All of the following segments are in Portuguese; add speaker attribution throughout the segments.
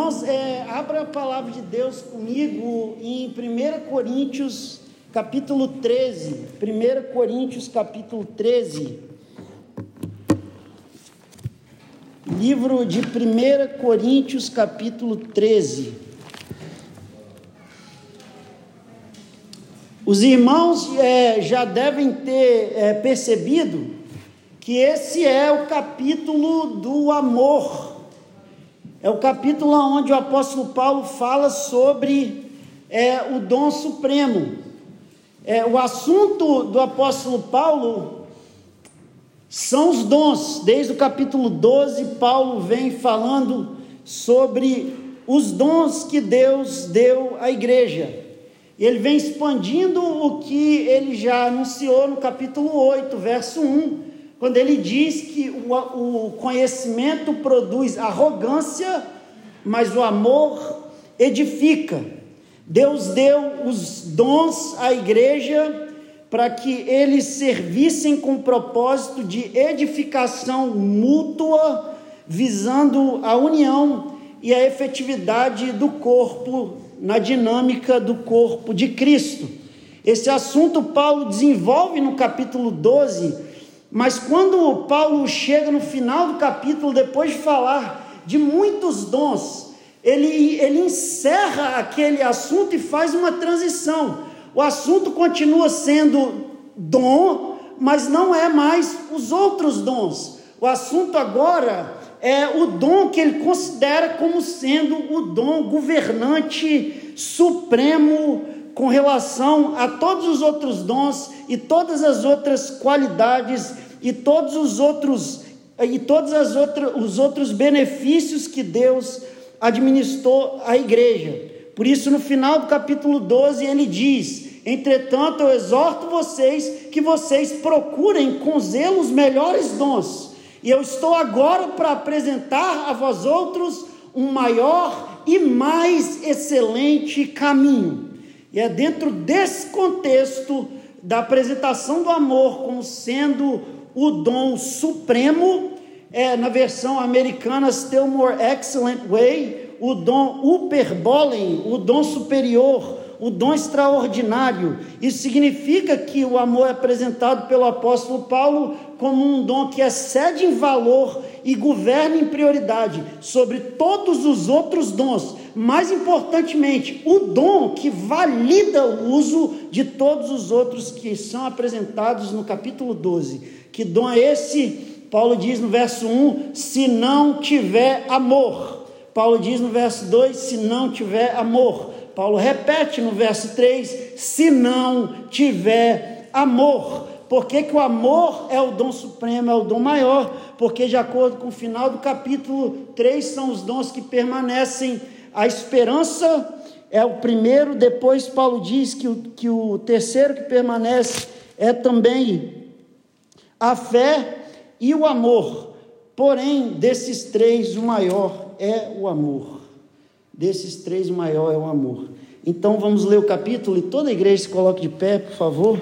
Speaker 1: Irmãos, é, abra a palavra de Deus comigo em 1 Coríntios, capítulo 13. 1 Coríntios, capítulo 13. Livro de 1 Coríntios, capítulo 13. Os irmãos é, já devem ter é, percebido que esse é o capítulo do amor é o capítulo onde o apóstolo Paulo fala sobre é, o dom supremo. É, o assunto do apóstolo Paulo são os dons. Desde o capítulo 12, Paulo vem falando sobre os dons que Deus deu à igreja. Ele vem expandindo o que ele já anunciou no capítulo 8, verso 1, quando ele diz que o, o conhecimento produz arrogância, mas o amor edifica. Deus deu os dons à igreja para que eles servissem com o propósito de edificação mútua, visando a união e a efetividade do corpo na dinâmica do corpo de Cristo. Esse assunto Paulo desenvolve no capítulo 12 mas quando Paulo chega no final do capítulo, depois de falar de muitos dons, ele, ele encerra aquele assunto e faz uma transição. O assunto continua sendo dom, mas não é mais os outros dons. O assunto agora é o dom que ele considera como sendo o dom governante supremo com relação a todos os outros dons e todas as outras qualidades e todos os outros e todos as outras, os outros benefícios que Deus administrou à igreja. Por isso, no final do capítulo 12, ele diz: Entretanto, eu exorto vocês que vocês procurem com zelo os melhores dons, e eu estou agora para apresentar a vós outros um maior e mais excelente caminho. E é dentro desse contexto da apresentação do amor como sendo o dom supremo, é, na versão americana, Still More Excellent Way, o dom Uperbolen, o dom superior, o dom extraordinário. Isso significa que o amor é apresentado pelo apóstolo Paulo como um dom que excede em valor e governa em prioridade sobre todos os outros dons. Mais importantemente, o dom que valida o uso de todos os outros que são apresentados no capítulo 12. Que dom é esse? Paulo diz no verso 1: se não tiver amor. Paulo diz no verso 2: se não tiver amor. Paulo repete no verso 3: se não tiver amor. Por que, que o amor é o dom supremo, é o dom maior? Porque, de acordo com o final do capítulo 3, são os dons que permanecem. A esperança é o primeiro, depois Paulo diz que o, que o terceiro que permanece é também a fé e o amor. Porém, desses três, o maior é o amor. Desses três, o maior é o amor. Então vamos ler o capítulo e toda a igreja se coloque de pé, por favor.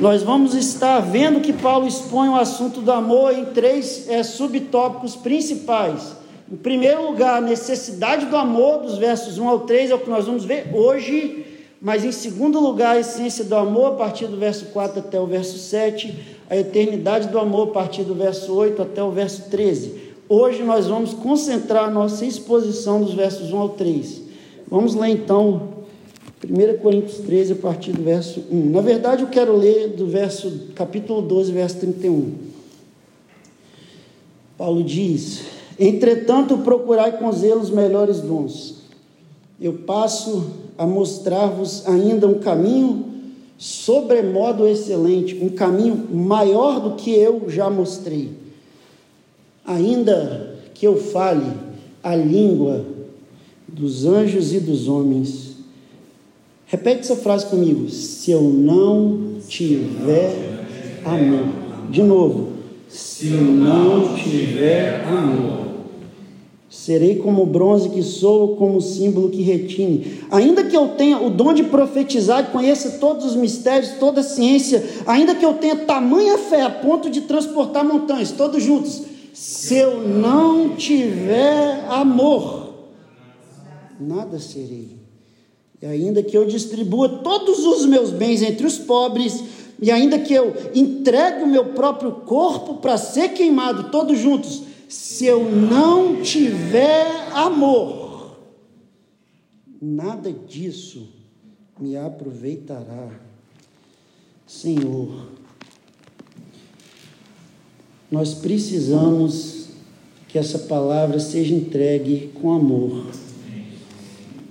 Speaker 1: Nós vamos estar vendo que Paulo expõe o assunto do amor em três é, subtópicos principais. Em primeiro lugar, a necessidade do amor, dos versos 1 ao 3, é o que nós vamos ver hoje. Mas em segundo lugar, a essência do amor, a partir do verso 4 até o verso 7, a eternidade do amor, a partir do verso 8 até o verso 13. Hoje nós vamos concentrar a nossa exposição dos versos 1 ao 3. Vamos lá então, 1 Coríntios 13, a partir do verso 1. Na verdade, eu quero ler do verso, capítulo 12, verso 31. Paulo diz: Entretanto, procurai com zelo os melhores dons. Eu passo a mostrar-vos ainda um caminho sobremodo excelente, um caminho maior do que eu já mostrei. Ainda que eu fale a língua dos anjos e dos homens. Repete essa frase comigo. Se eu não tiver amor. De novo. Se eu não tiver amor Serei como o bronze que sou, como o símbolo que retine. Ainda que eu tenha o dom de profetizar e conheça todos os mistérios, toda a ciência, ainda que eu tenha tamanha fé a ponto de transportar montanhas, todos juntos, se eu não tiver amor, nada serei. E ainda que eu distribua todos os meus bens entre os pobres, e ainda que eu entregue o meu próprio corpo para ser queimado, todos juntos, se eu não tiver amor, nada disso me aproveitará. Senhor, nós precisamos que essa palavra seja entregue com amor.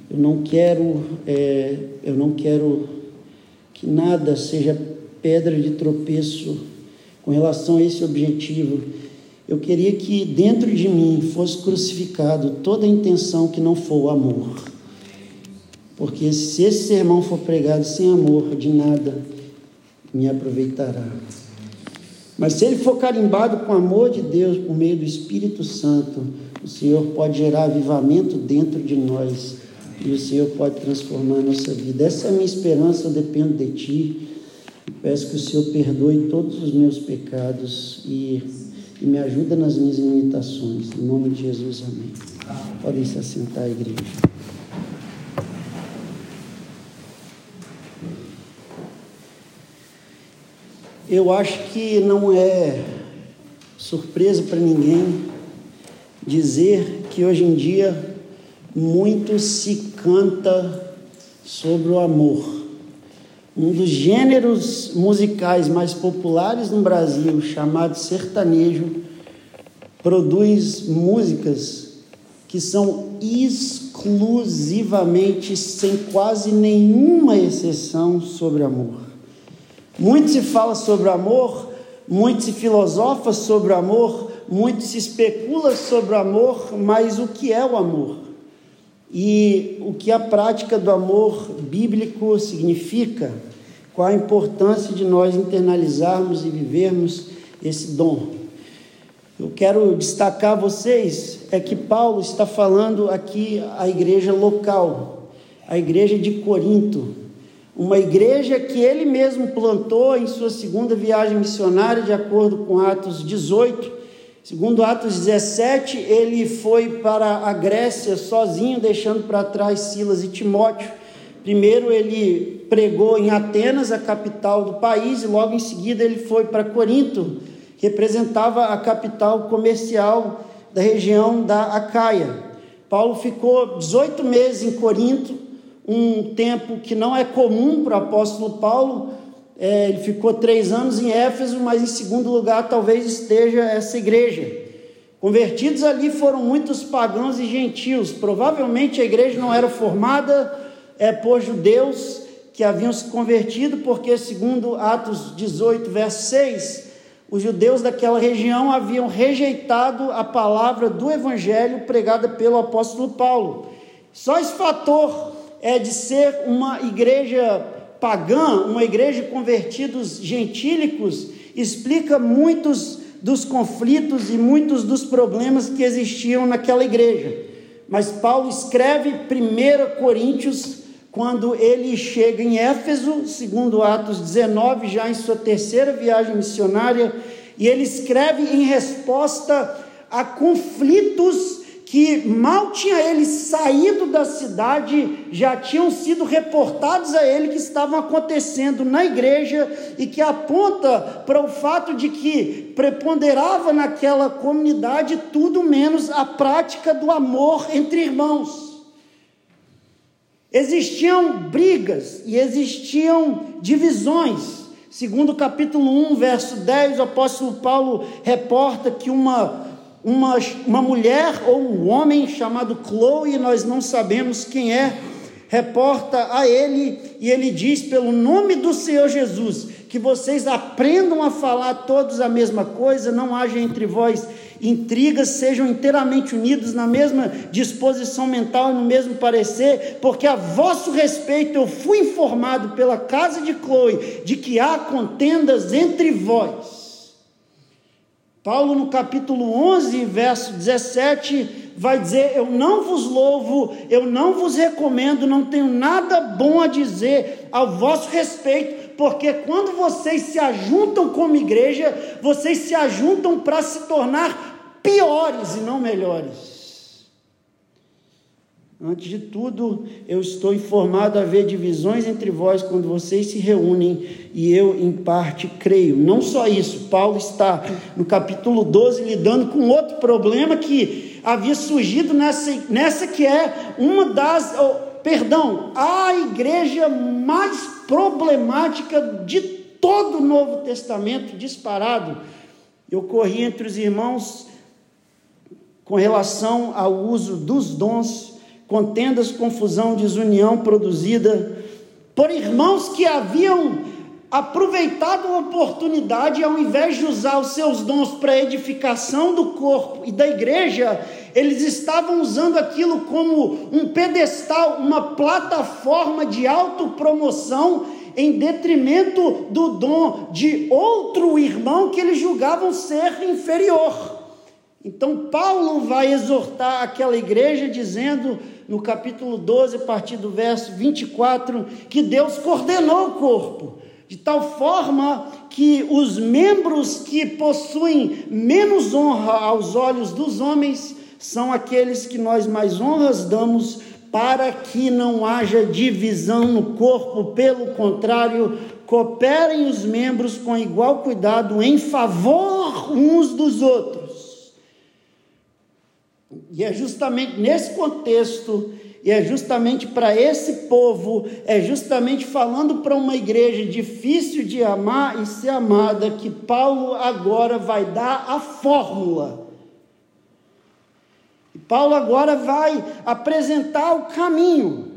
Speaker 1: Eu não quero, é, eu não quero que nada seja pedra de tropeço com relação a esse objetivo. Eu queria que dentro de mim fosse crucificado toda intenção que não for o amor. Porque se esse sermão for pregado sem amor, de nada me aproveitará. Mas se ele for carimbado com o amor de Deus por meio do Espírito Santo, o Senhor pode gerar avivamento dentro de nós e o Senhor pode transformar a nossa vida. Essa é a minha esperança, eu dependo de Ti. Peço que o Senhor perdoe todos os meus pecados e, e me ajuda nas minhas limitações. Em nome de Jesus, amém. Podem se assentar, igreja. Eu acho que não é surpresa para ninguém dizer que hoje em dia muito se canta sobre o amor. Um dos gêneros musicais mais populares no Brasil, chamado sertanejo, produz músicas que são exclusivamente, sem quase nenhuma exceção, sobre amor. Muito se fala sobre amor, muito se filosofa sobre amor, muito se especula sobre amor, mas o que é o amor? E o que a prática do amor bíblico significa? Qual a importância de nós internalizarmos e vivermos esse dom? Eu quero destacar a vocês é que Paulo está falando aqui à igreja local, a igreja de Corinto, uma igreja que ele mesmo plantou em sua segunda viagem missionária, de acordo com Atos 18. Segundo Atos 17, ele foi para a Grécia sozinho, deixando para trás Silas e Timóteo. Primeiro ele pregou em Atenas, a capital do país, e logo em seguida ele foi para Corinto, que representava a capital comercial da região da Acaia. Paulo ficou 18 meses em Corinto, um tempo que não é comum para o apóstolo Paulo. É, ele ficou três anos em Éfeso, mas em segundo lugar talvez esteja essa igreja. Convertidos ali foram muitos pagãos e gentios. Provavelmente a igreja não era formada é, por judeus que haviam se convertido, porque, segundo Atos 18, verso 6, os judeus daquela região haviam rejeitado a palavra do evangelho pregada pelo apóstolo Paulo. Só esse fator é de ser uma igreja pagã, uma igreja de convertidos gentílicos, explica muitos dos conflitos e muitos dos problemas que existiam naquela igreja. Mas Paulo escreve 1 Coríntios quando ele chega em Éfeso, segundo Atos 19, já em sua terceira viagem missionária, e ele escreve em resposta a conflitos que mal tinha ele saído da cidade, já tinham sido reportados a ele que estavam acontecendo na igreja e que aponta para o fato de que preponderava naquela comunidade tudo menos a prática do amor entre irmãos. Existiam brigas e existiam divisões. Segundo o capítulo 1, verso 10, o apóstolo Paulo reporta que uma uma, uma mulher ou um homem chamado Chloe, nós não sabemos quem é, reporta a ele e ele diz: pelo nome do Senhor Jesus, que vocês aprendam a falar todos a mesma coisa, não haja entre vós intrigas, sejam inteiramente unidos na mesma disposição mental no mesmo parecer, porque a vosso respeito eu fui informado pela casa de Chloe de que há contendas entre vós. Paulo, no capítulo 11, verso 17, vai dizer: Eu não vos louvo, eu não vos recomendo, não tenho nada bom a dizer ao vosso respeito, porque quando vocês se ajuntam como igreja, vocês se ajuntam para se tornar piores e não melhores. Antes de tudo, eu estou informado a haver divisões entre vós quando vocês se reúnem, e eu, em parte, creio. Não só isso, Paulo está no capítulo 12 lidando com outro problema que havia surgido nessa, nessa que é uma das, oh, perdão, a igreja mais problemática de todo o Novo Testamento, disparado. Eu corri entre os irmãos com relação ao uso dos dons contendas, confusão, desunião produzida por irmãos que haviam aproveitado a oportunidade, ao invés de usar os seus dons para a edificação do corpo e da igreja, eles estavam usando aquilo como um pedestal, uma plataforma de autopromoção em detrimento do dom de outro irmão que eles julgavam ser inferior. Então, Paulo vai exortar aquela igreja dizendo no capítulo 12, a partir do verso 24, que Deus coordenou o corpo, de tal forma que os membros que possuem menos honra aos olhos dos homens são aqueles que nós mais honras damos para que não haja divisão no corpo, pelo contrário, cooperem os membros com igual cuidado em favor uns dos outros e é justamente nesse contexto, e é justamente para esse povo, é justamente falando para uma igreja difícil de amar e ser amada, que Paulo agora vai dar a fórmula. E Paulo agora vai apresentar o caminho.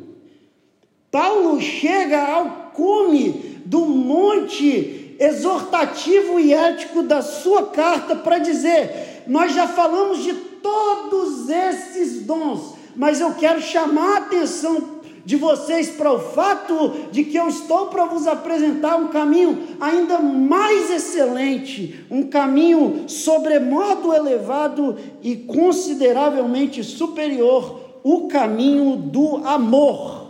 Speaker 1: Paulo chega ao cume do monte exortativo e ético da sua carta para dizer: nós já falamos de todos esses dons, mas eu quero chamar a atenção de vocês para o fato de que eu estou para vos apresentar um caminho ainda mais excelente, um caminho sobremodo elevado e consideravelmente superior, o caminho do amor.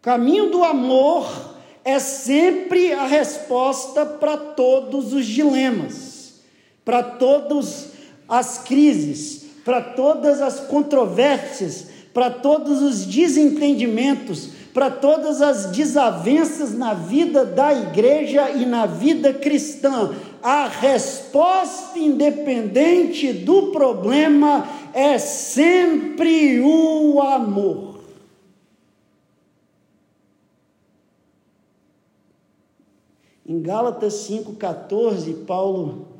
Speaker 1: Caminho do amor é sempre a resposta para todos os dilemas para todas as crises, para todas as controvérsias, para todos os desentendimentos, para todas as desavenças na vida da igreja e na vida cristã. A resposta independente do problema é sempre o amor. Em Gálatas 5,14, Paulo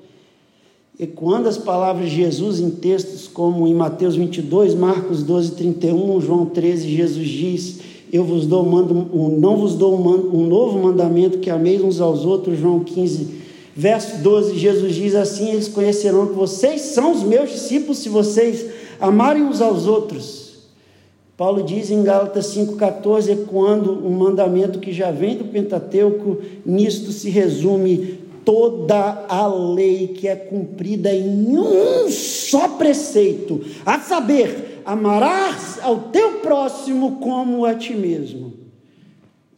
Speaker 1: Ecoando as palavras de Jesus em textos como em Mateus 22, Marcos 12, 31, João 13, Jesus diz: Eu vos dou, mando, não vos dou um, novo mandamento que ameis uns aos outros, João 15, verso 12, Jesus diz assim: Eles conhecerão que vocês são os meus discípulos se vocês amarem uns aos outros. Paulo diz em Gálatas 5,14, ecoando um mandamento que já vem do Pentateuco, nisto se resume toda a lei que é cumprida em um só preceito, a saber, amarás ao teu próximo como a ti mesmo.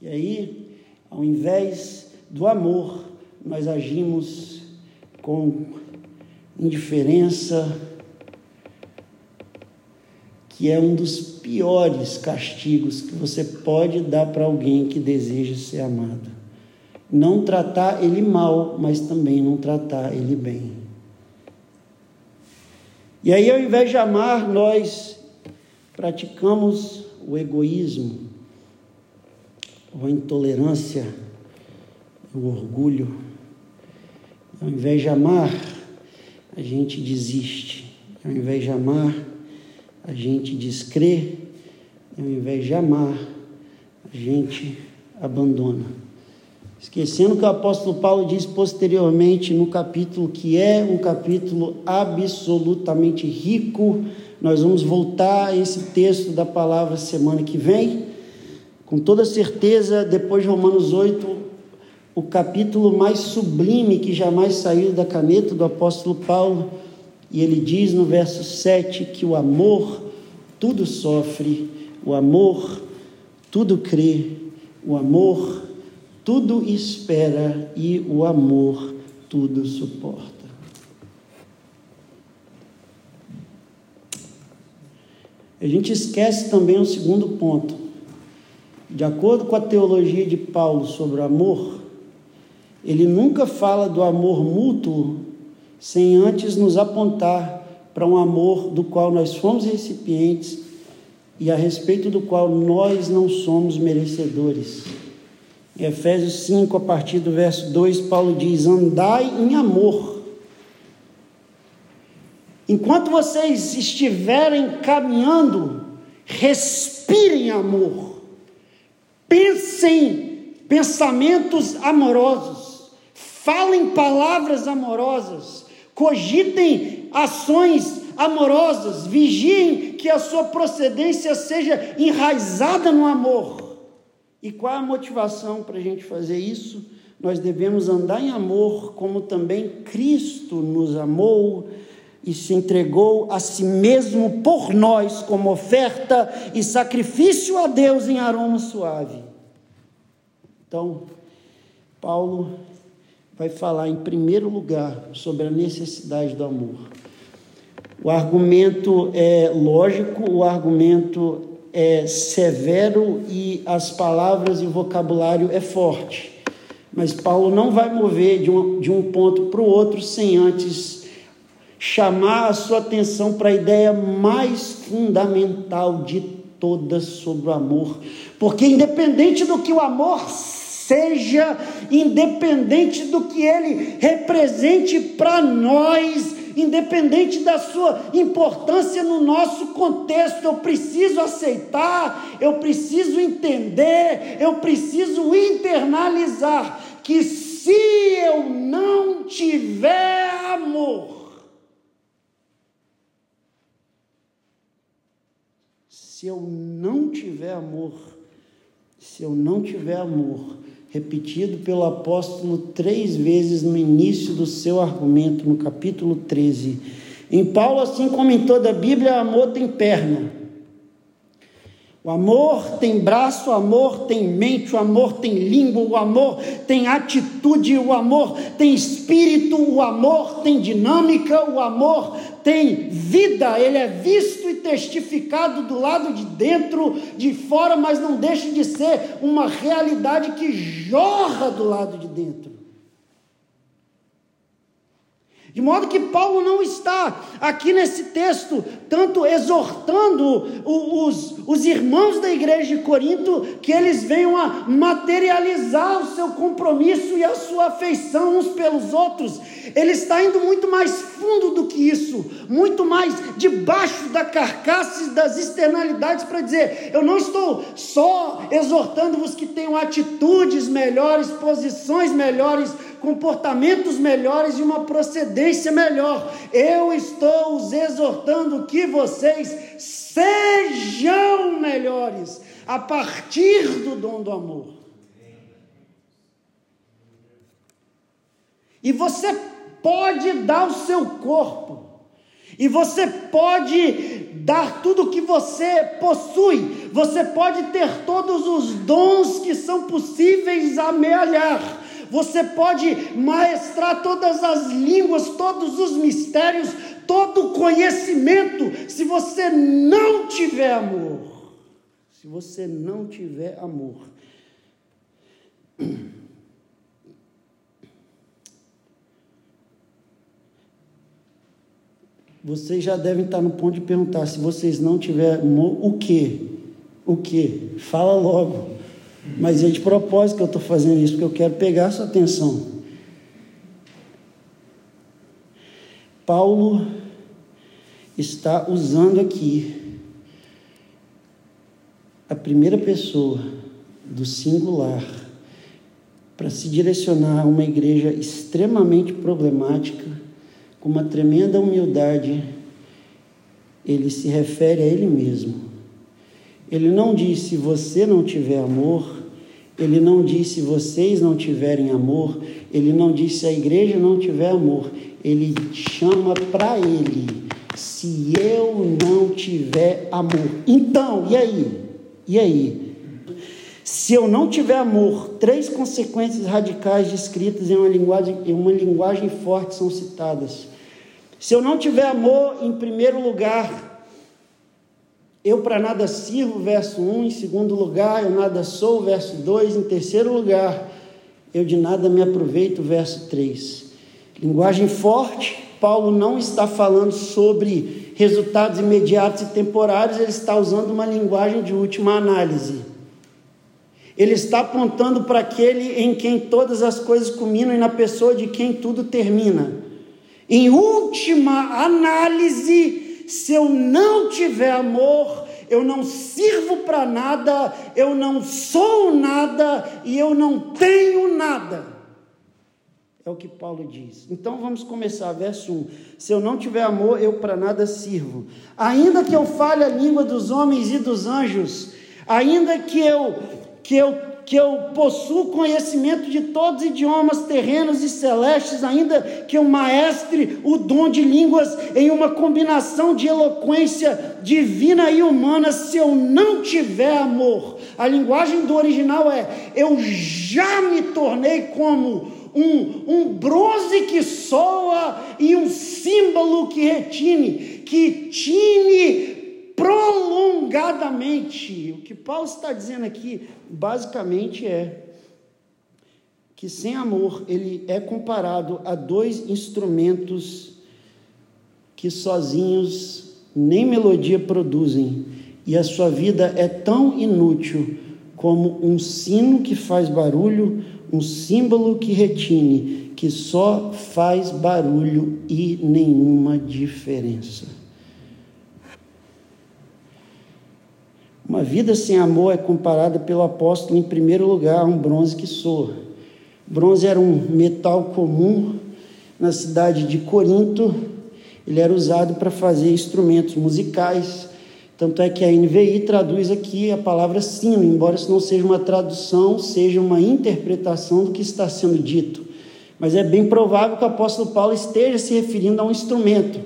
Speaker 1: E aí, ao invés do amor, nós agimos com indiferença, que é um dos piores castigos que você pode dar para alguém que deseja ser amado não tratar ele mal, mas também não tratar ele bem. E aí, ao invés de amar, nós praticamos o egoísmo, a intolerância, o orgulho. Ao invés de amar, a gente desiste. Ao invés de amar, a gente descrê. Ao invés de amar, a gente abandona. Esquecendo que o apóstolo Paulo diz posteriormente no capítulo que é um capítulo absolutamente rico. Nós vamos voltar a esse texto da palavra semana que vem. Com toda certeza, depois de Romanos 8, o capítulo mais sublime que jamais saiu da caneta do apóstolo Paulo. E ele diz no verso 7 que o amor tudo sofre, o amor tudo crê, o amor tudo espera e o amor tudo suporta. A gente esquece também o segundo ponto. De acordo com a teologia de Paulo sobre o amor, ele nunca fala do amor mútuo sem antes nos apontar para um amor do qual nós fomos recipientes e a respeito do qual nós não somos merecedores. Em Efésios 5, a partir do verso 2, Paulo diz: Andai em amor. Enquanto vocês estiverem caminhando, respirem amor. Pensem pensamentos amorosos. Falem palavras amorosas. Cogitem ações amorosas. Vigiem que a sua procedência seja enraizada no amor. E qual a motivação para a gente fazer isso? Nós devemos andar em amor, como também Cristo nos amou e se entregou a si mesmo por nós, como oferta e sacrifício a Deus em aroma suave. Então, Paulo vai falar em primeiro lugar sobre a necessidade do amor. O argumento é lógico, o argumento é severo e as palavras e o vocabulário é forte. Mas Paulo não vai mover de um, de um ponto para o outro sem antes chamar a sua atenção para a ideia mais fundamental de todas sobre o amor. Porque, independente do que o amor seja, independente do que ele represente para nós, independente da sua importância no nosso contexto, eu preciso aceitar, eu preciso entender, eu preciso internalizar que se eu não tiver amor, se eu não tiver amor, se eu não tiver amor, repetido pelo apóstolo três vezes no início do seu argumento, no capítulo 13. Em Paulo, assim como em toda a Bíblia, amor tem perna. O amor tem braço, o amor tem mente, o amor tem língua, o amor tem atitude, o amor tem espírito, o amor tem dinâmica, o amor tem vida, ele é visto e testificado do lado de dentro, de fora, mas não deixa de ser uma realidade que jorra do lado de dentro. De modo que Paulo não está aqui nesse texto tanto exortando os, os irmãos da igreja de Corinto que eles venham a materializar o seu compromisso e a sua afeição uns pelos outros. Ele está indo muito mais fundo do que isso, muito mais debaixo da carcaça e das externalidades para dizer: eu não estou só exortando-vos que tenham atitudes melhores, posições melhores comportamentos melhores e uma procedência melhor. Eu estou os exortando que vocês sejam melhores a partir do dom do amor. E você pode dar o seu corpo. E você pode dar tudo o que você possui. Você pode ter todos os dons que são possíveis amealhar você pode maestrar todas as línguas, todos os mistérios, todo o conhecimento, se você não tiver amor. Se você não tiver amor. Vocês já devem estar no ponto de perguntar: se vocês não tiverem amor, o que? O que? Fala logo. Mas é de propósito que eu estou fazendo isso, porque eu quero pegar sua atenção. Paulo está usando aqui a primeira pessoa do singular para se direcionar a uma igreja extremamente problemática, com uma tremenda humildade. Ele se refere a ele mesmo. Ele não diz: se você não tiver amor, ele não diz se vocês não tiverem amor, ele não diz se a igreja não tiver amor, ele chama para ele: se eu não tiver amor. Então, e aí? E aí? Se eu não tiver amor, três consequências radicais descritas em uma linguagem, em uma linguagem forte são citadas. Se eu não tiver amor, em primeiro lugar, eu para nada sirvo, verso 1. Em segundo lugar, eu nada sou, verso 2. Em terceiro lugar, eu de nada me aproveito, verso 3. Linguagem forte, Paulo não está falando sobre resultados imediatos e temporários, ele está usando uma linguagem de última análise. Ele está apontando para aquele em quem todas as coisas culminam e na pessoa de quem tudo termina. Em última análise, se eu não tiver amor, eu não sirvo para nada, eu não sou nada e eu não tenho nada. É o que Paulo diz. Então vamos começar, verso 1. Se eu não tiver amor, eu para nada sirvo. Ainda que eu fale a língua dos homens e dos anjos, ainda que eu que eu que eu possuo conhecimento de todos os idiomas terrenos e celestes, ainda que eu maestre o dom de línguas em uma combinação de eloquência divina e humana, se eu não tiver amor. A linguagem do original é: eu já me tornei como um, um bronze que soa e um símbolo que retine, que tine prolongadamente. O que Paulo está dizendo aqui, basicamente, é que sem amor ele é comparado a dois instrumentos que sozinhos nem melodia produzem, e a sua vida é tão inútil como um sino que faz barulho um símbolo que retine, que só faz barulho e nenhuma diferença. Uma vida sem amor é comparada pelo apóstolo, em primeiro lugar, a um bronze que soa. bronze era um metal comum na cidade de Corinto, ele era usado para fazer instrumentos musicais tanto é que a NVI traduz aqui a palavra sino, embora isso não seja uma tradução, seja uma interpretação do que está sendo dito. Mas é bem provável que o apóstolo Paulo esteja se referindo a um instrumento.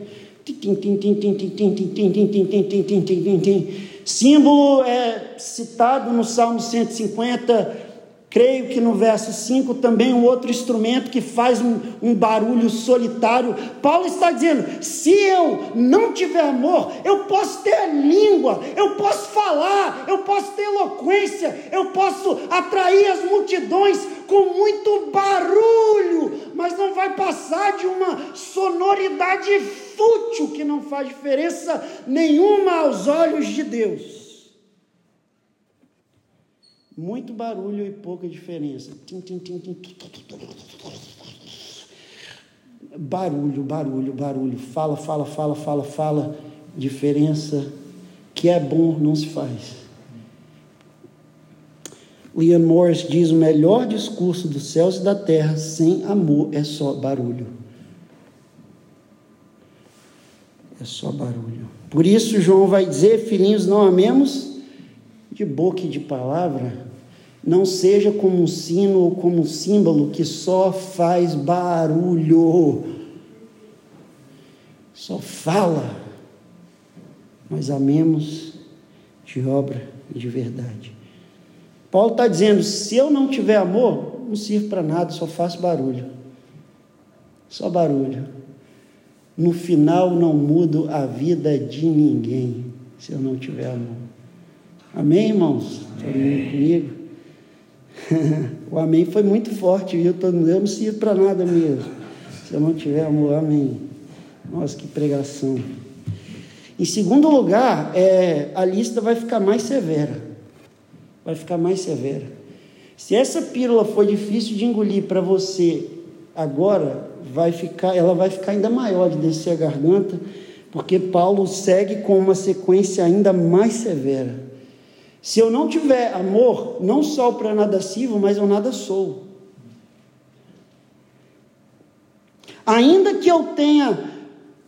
Speaker 1: Símbolo é citado no Salmo 150 Creio que no verso 5 também um outro instrumento que faz um, um, barulho solitário. Paulo está dizendo: se eu não tiver amor, eu posso ter língua, eu posso falar, eu posso ter eloquência, eu posso atrair as multidões com muito barulho, mas não vai passar de uma sonoridade fútil que não faz diferença nenhuma aos olhos de Deus. Muito barulho e pouca diferença. Barulho, barulho, barulho. Fala, fala, fala, fala, fala. Diferença que é bom não se faz. Ian Morris diz: o melhor discurso dos céus e da terra sem amor é só barulho. É só barulho. Por isso, João vai dizer: filhinhos, não amemos de boca e de palavra, não seja como um sino ou como um símbolo que só faz barulho, só fala, mas amemos de obra e de verdade. Paulo está dizendo: se eu não tiver amor, não sirvo para nada, só faço barulho. Só barulho. No final, não mudo a vida de ninguém se eu não tiver amor. Amém, irmãos? Todo mundo comigo? o amém foi muito forte, viu? Eu não sirvo para nada mesmo. Se eu não tiver amor, amém. Nossa, que pregação. Em segundo lugar, é, a lista vai ficar mais severa. Vai ficar mais severa. Se essa pílula foi difícil de engolir para você agora, vai ficar, ela vai ficar ainda maior de descer a garganta, porque Paulo segue com uma sequência ainda mais severa. Se eu não tiver amor, não só para nada sirvo, mas eu nada sou. Ainda que eu tenha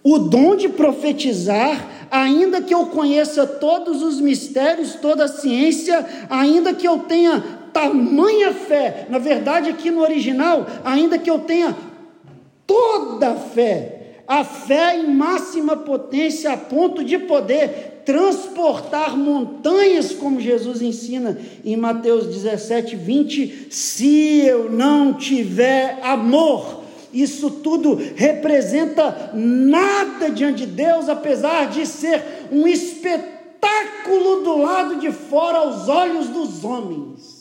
Speaker 1: o dom de profetizar, ainda que eu conheça todos os mistérios, toda a ciência, ainda que eu tenha tamanha fé, na verdade, aqui no original, ainda que eu tenha toda a fé, a fé em máxima potência a ponto de poder transportar montanhas, como Jesus ensina em Mateus 17, 20. Se eu não tiver amor, isso tudo representa nada diante de Deus, apesar de ser um espetáculo do lado de fora aos olhos dos homens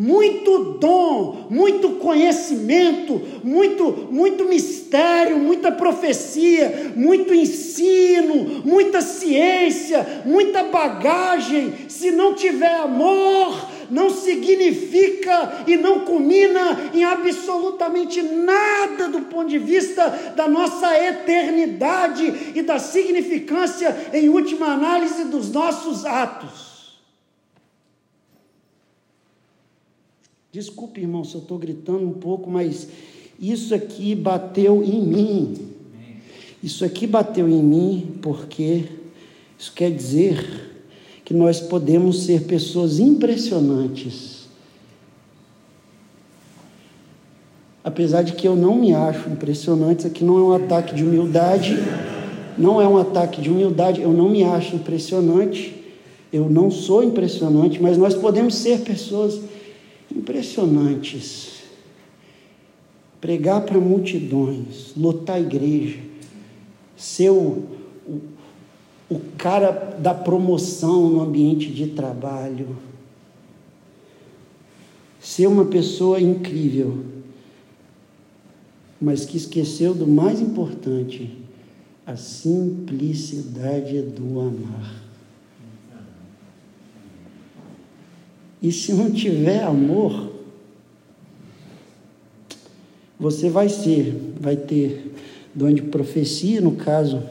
Speaker 1: muito dom, muito conhecimento, muito, muito mistério, muita profecia, muito ensino, muita ciência, muita bagagem. Se não tiver amor, não significa e não culmina em absolutamente nada do ponto de vista da nossa eternidade e da significância, em última análise, dos nossos atos. Desculpe, irmão, se eu estou gritando um pouco, mas isso aqui bateu em mim. Isso aqui bateu em mim porque isso quer dizer que nós podemos ser pessoas impressionantes. Apesar de que eu não me acho impressionante, isso aqui não é um ataque de humildade, não é um ataque de humildade, eu não me acho impressionante, eu não sou impressionante, mas nós podemos ser pessoas impressionantes. Pregar para multidões, lotar a igreja, ser o, o, o cara da promoção no ambiente de trabalho, ser uma pessoa incrível, mas que esqueceu do mais importante, a simplicidade do amar. E se não tiver amor, você vai ser, vai ter dom de profecia, no caso.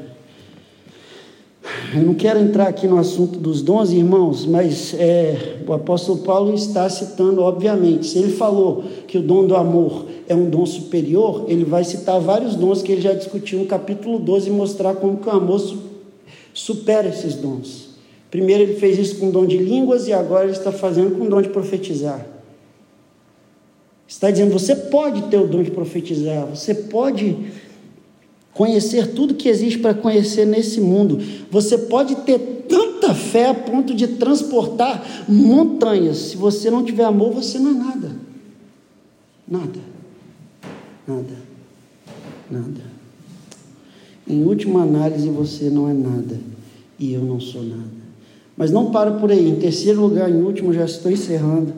Speaker 1: Eu não quero entrar aqui no assunto dos dons, irmãos, mas é, o apóstolo Paulo está citando, obviamente, se ele falou que o dom do amor é um dom superior, ele vai citar vários dons que ele já discutiu no capítulo 12 e mostrar como que o amor supera esses dons. Primeiro ele fez isso com dom de línguas e agora ele está fazendo com dom de profetizar. Está dizendo, você pode ter o dom de profetizar, você pode conhecer tudo que existe para conhecer nesse mundo. Você pode ter tanta fé a ponto de transportar montanhas. Se você não tiver amor, você não é nada. Nada. Nada. Nada. Em última análise, você não é nada. E eu não sou nada. Mas não para por aí. Em terceiro lugar, em último, já estou encerrando.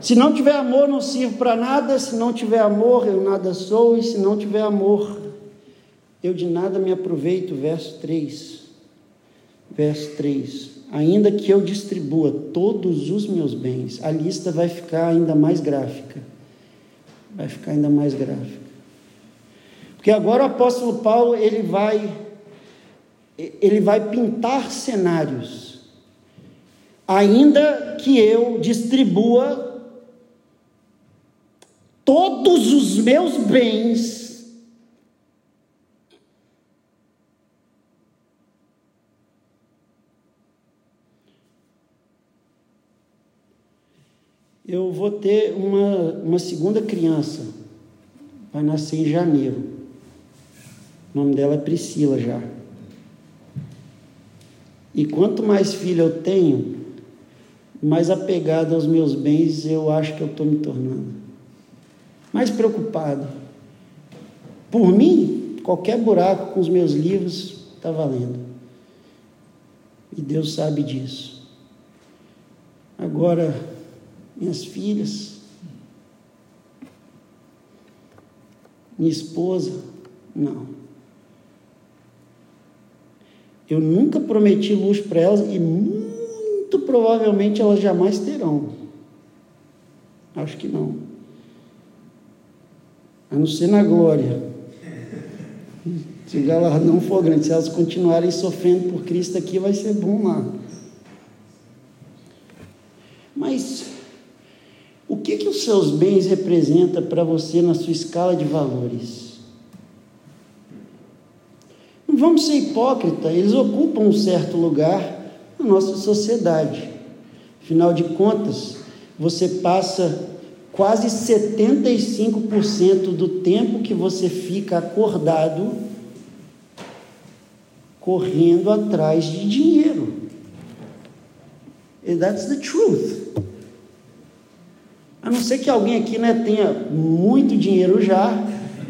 Speaker 1: Se não tiver amor, não sirvo para nada. Se não tiver amor, eu nada sou. E se não tiver amor, eu de nada me aproveito. Verso 3. Verso 3. Ainda que eu distribua todos os meus bens, a lista vai ficar ainda mais gráfica. Vai ficar ainda mais gráfica. Porque agora o apóstolo Paulo, ele vai ele vai pintar cenários. Ainda que eu distribua todos os meus bens, eu vou ter uma, uma segunda criança, vai nascer em janeiro. O nome dela é Priscila já. E quanto mais filho eu tenho, mais apegado aos meus bens eu acho que eu estou me tornando. Mais preocupado. Por mim, qualquer buraco com os meus livros está valendo. E Deus sabe disso. Agora, minhas filhas, minha esposa, não. Eu nunca prometi luz para elas e muito provavelmente elas jamais terão. Acho que não. A não ser na glória. Se o galardão for grande, se elas continuarem sofrendo por Cristo aqui, vai ser bom lá. Mas o que que os seus bens representam para você na sua escala de valores? Vamos ser hipócritas, eles ocupam um certo lugar na nossa sociedade. Afinal de contas, você passa quase 75% do tempo que você fica acordado correndo atrás de dinheiro. And that's the truth. A não ser que alguém aqui né, tenha muito dinheiro já,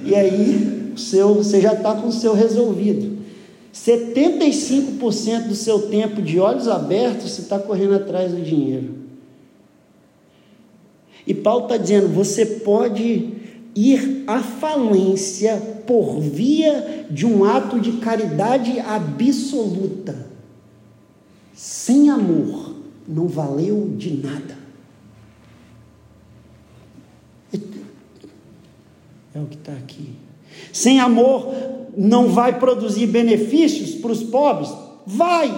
Speaker 1: e aí seu, você já está com o seu resolvido. 75% do seu tempo de olhos abertos você está correndo atrás do dinheiro. E Paulo está dizendo: você pode ir à falência por via de um ato de caridade absoluta. Sem amor, não valeu de nada. É o que está aqui. Sem amor, não vai produzir benefícios para os pobres? Vai!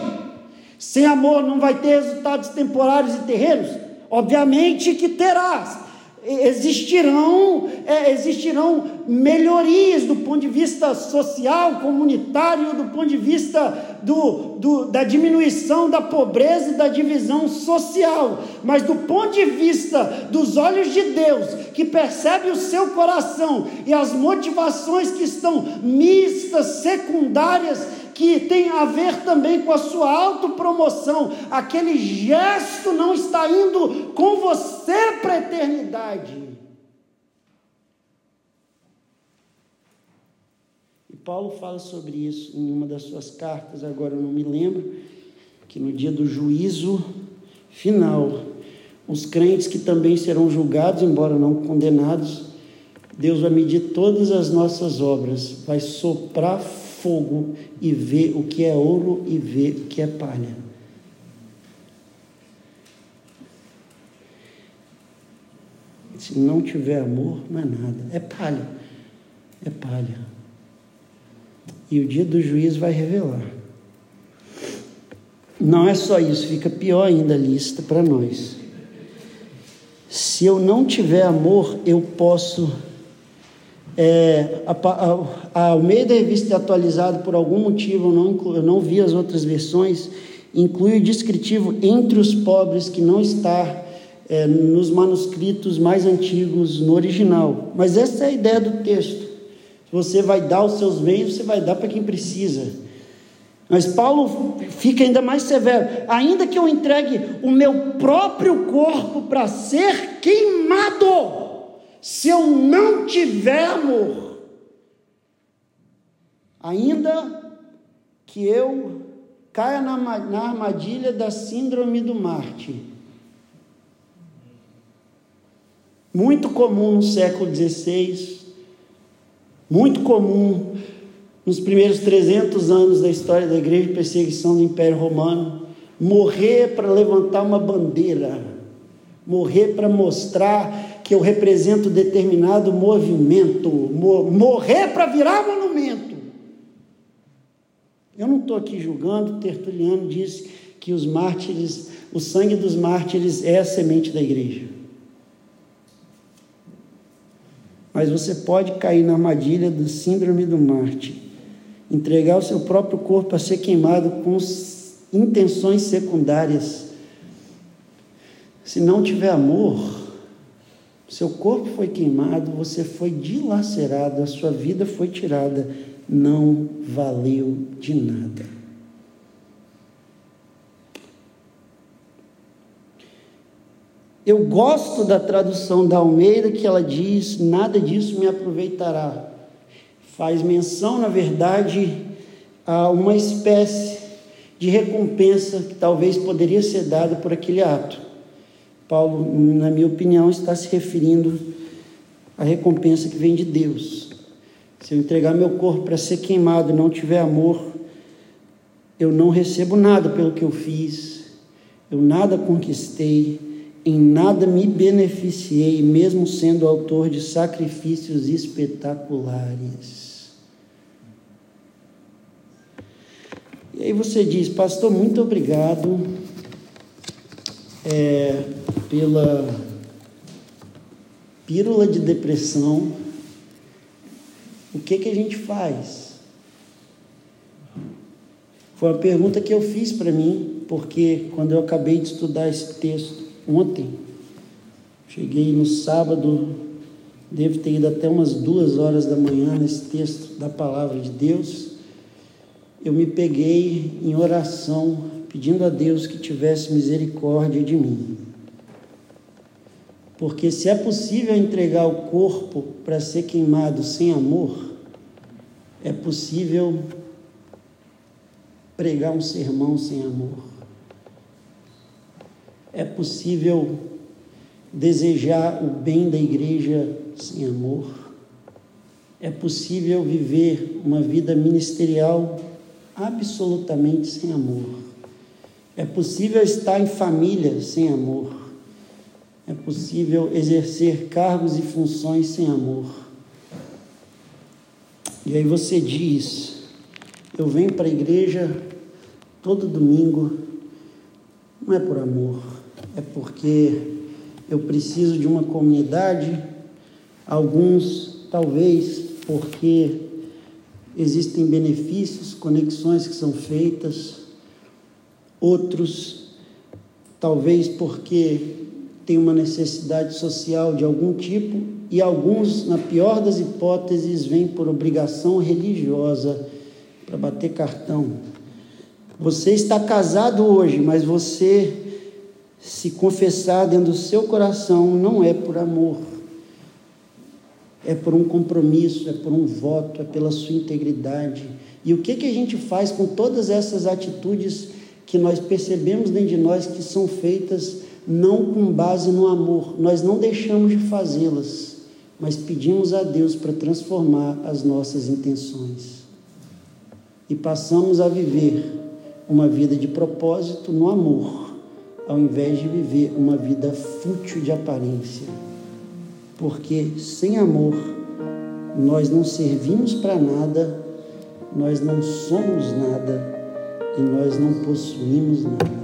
Speaker 1: Sem amor, não vai ter resultados temporários e terrenos? Obviamente que terás existirão, é, existirão melhorias do ponto de vista social, comunitário, do ponto de vista do, do, da diminuição da pobreza e da divisão social, mas do ponto de vista dos olhos de Deus, que percebe o seu coração e as motivações que estão mistas, secundárias, que tem a ver também com a sua autopromoção. Aquele gesto não está indo com você para a eternidade. E Paulo fala sobre isso em uma das suas cartas, agora eu não me lembro, que no dia do juízo final, os crentes que também serão julgados, embora não condenados, Deus vai medir todas as nossas obras, vai soprar fogo e vê o que é ouro e vê o que é palha. Se não tiver amor, não é nada. É palha. É palha. E o dia do juízo vai revelar. Não é só isso, fica pior ainda a lista para nós. Se eu não tiver amor, eu posso é, a, a, a Almeida Revista atualizada, por algum motivo, eu não, eu não vi as outras versões, inclui o descritivo entre os pobres, que não está é, nos manuscritos mais antigos, no original. Mas essa é a ideia do texto. Você vai dar os seus bens, você vai dar para quem precisa. Mas Paulo fica ainda mais severo. Ainda que eu entregue o meu próprio corpo para ser queimado, se eu não tiver amor, ainda que eu caia na, na armadilha da síndrome do Marte, muito comum no século XVI, muito comum nos primeiros 300 anos da história da igreja, perseguição do Império Romano, morrer para levantar uma bandeira, morrer para mostrar que eu represento determinado movimento, morrer para virar monumento. Eu não estou aqui julgando, Tertuliano disse que os mártires, o sangue dos mártires é a semente da igreja. Mas você pode cair na armadilha do síndrome do Marte, entregar o seu próprio corpo a ser queimado com intenções secundárias. Se não tiver amor, seu corpo foi queimado, você foi dilacerado, a sua vida foi tirada, não valeu de nada. Eu gosto da tradução da Almeida que ela diz: nada disso me aproveitará. Faz menção, na verdade, a uma espécie de recompensa que talvez poderia ser dada por aquele ato. Paulo, na minha opinião, está se referindo à recompensa que vem de Deus. Se eu entregar meu corpo para ser queimado e não tiver amor, eu não recebo nada pelo que eu fiz, eu nada conquistei, em nada me beneficiei, mesmo sendo autor de sacrifícios espetaculares. E aí você diz, pastor, muito obrigado. É, pela pílula de depressão, o que, que a gente faz? Foi uma pergunta que eu fiz para mim, porque quando eu acabei de estudar esse texto ontem, cheguei no sábado, devo ter ido até umas duas horas da manhã nesse texto da palavra de Deus, eu me peguei em oração, pedindo a Deus que tivesse misericórdia de mim. Porque se é possível entregar o corpo para ser queimado sem amor, é possível pregar um sermão sem amor. É possível desejar o bem da igreja sem amor. É possível viver uma vida ministerial absolutamente sem amor. É possível estar em família sem amor. É possível exercer cargos e funções sem amor. E aí você diz: Eu venho para a igreja todo domingo, não é por amor, é porque eu preciso de uma comunidade, alguns talvez porque existem benefícios, conexões que são feitas, outros talvez porque tem uma necessidade social de algum tipo e alguns, na pior das hipóteses, vêm por obrigação religiosa para bater cartão. Você está casado hoje, mas você se confessar dentro do seu coração não é por amor, é por um compromisso, é por um voto, é pela sua integridade. E o que, que a gente faz com todas essas atitudes que nós percebemos dentro de nós que são feitas não com base no amor? Nós não deixamos de fazê-las, mas pedimos a Deus para transformar as nossas intenções. E passamos a viver uma vida de propósito no amor ao invés de viver uma vida fútil de aparência. Porque sem amor, nós não servimos para nada, nós não somos nada e nós não possuímos nada.